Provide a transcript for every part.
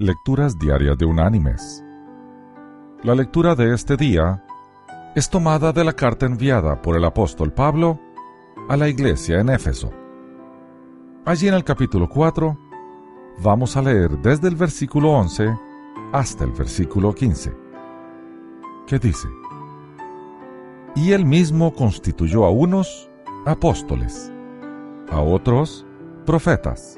Lecturas Diarias de Unánimes. La lectura de este día es tomada de la carta enviada por el apóstol Pablo a la iglesia en Éfeso. Allí en el capítulo 4 vamos a leer desde el versículo 11 hasta el versículo 15, que dice, Y él mismo constituyó a unos apóstoles, a otros profetas,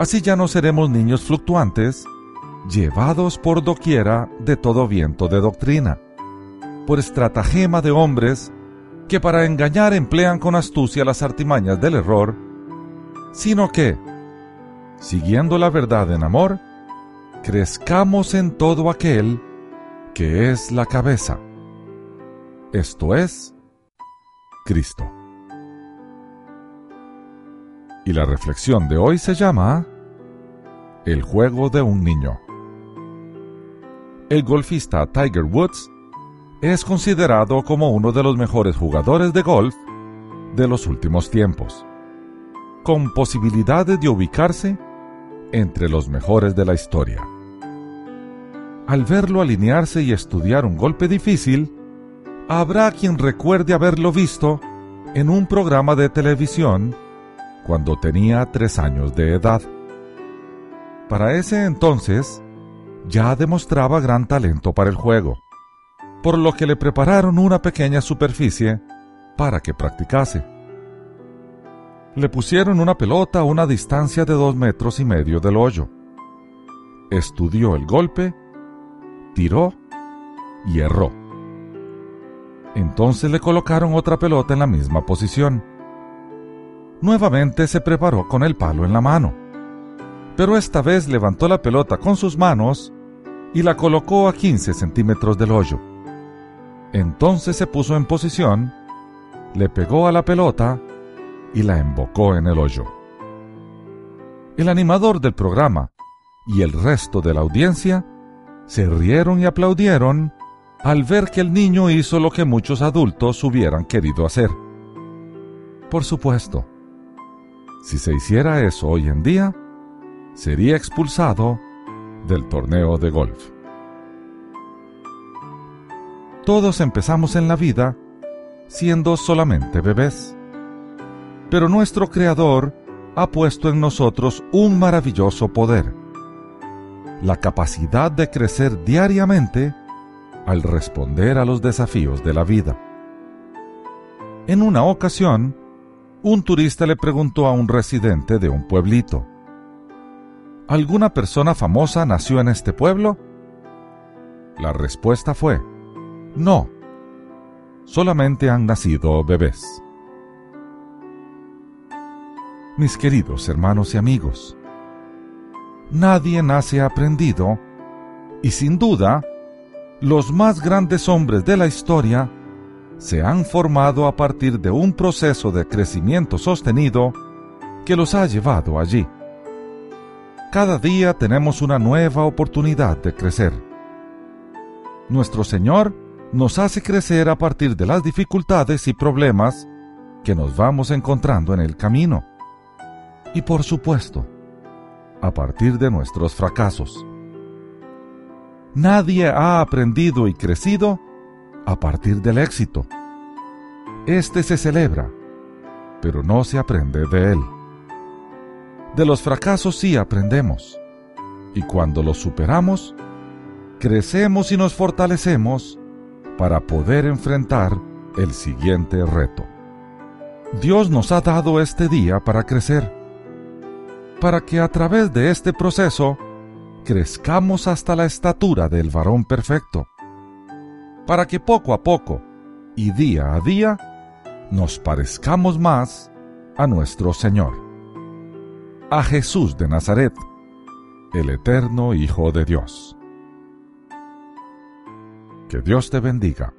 Así ya no seremos niños fluctuantes, llevados por doquiera de todo viento de doctrina, por estratagema de hombres que para engañar emplean con astucia las artimañas del error, sino que, siguiendo la verdad en amor, crezcamos en todo aquel que es la cabeza, esto es, Cristo. Y la reflexión de hoy se llama El juego de un niño. El golfista Tiger Woods es considerado como uno de los mejores jugadores de golf de los últimos tiempos, con posibilidades de ubicarse entre los mejores de la historia. Al verlo alinearse y estudiar un golpe difícil, habrá quien recuerde haberlo visto en un programa de televisión cuando tenía tres años de edad. Para ese entonces, ya demostraba gran talento para el juego, por lo que le prepararon una pequeña superficie para que practicase. Le pusieron una pelota a una distancia de dos metros y medio del hoyo. Estudió el golpe, tiró y erró. Entonces le colocaron otra pelota en la misma posición nuevamente se preparó con el palo en la mano. Pero esta vez levantó la pelota con sus manos y la colocó a 15 centímetros del hoyo. Entonces se puso en posición, le pegó a la pelota y la embocó en el hoyo. El animador del programa y el resto de la audiencia se rieron y aplaudieron al ver que el niño hizo lo que muchos adultos hubieran querido hacer. Por supuesto, si se hiciera eso hoy en día, sería expulsado del torneo de golf. Todos empezamos en la vida siendo solamente bebés, pero nuestro Creador ha puesto en nosotros un maravilloso poder, la capacidad de crecer diariamente al responder a los desafíos de la vida. En una ocasión, un turista le preguntó a un residente de un pueblito, ¿Alguna persona famosa nació en este pueblo? La respuesta fue, no, solamente han nacido bebés. Mis queridos hermanos y amigos, nadie nace aprendido y sin duda, los más grandes hombres de la historia se han formado a partir de un proceso de crecimiento sostenido que los ha llevado allí. Cada día tenemos una nueva oportunidad de crecer. Nuestro Señor nos hace crecer a partir de las dificultades y problemas que nos vamos encontrando en el camino. Y por supuesto, a partir de nuestros fracasos. Nadie ha aprendido y crecido a partir del éxito. Este se celebra, pero no se aprende de él. De los fracasos sí aprendemos, y cuando los superamos, crecemos y nos fortalecemos para poder enfrentar el siguiente reto. Dios nos ha dado este día para crecer, para que a través de este proceso crezcamos hasta la estatura del varón perfecto para que poco a poco y día a día nos parezcamos más a nuestro Señor, a Jesús de Nazaret, el eterno Hijo de Dios. Que Dios te bendiga.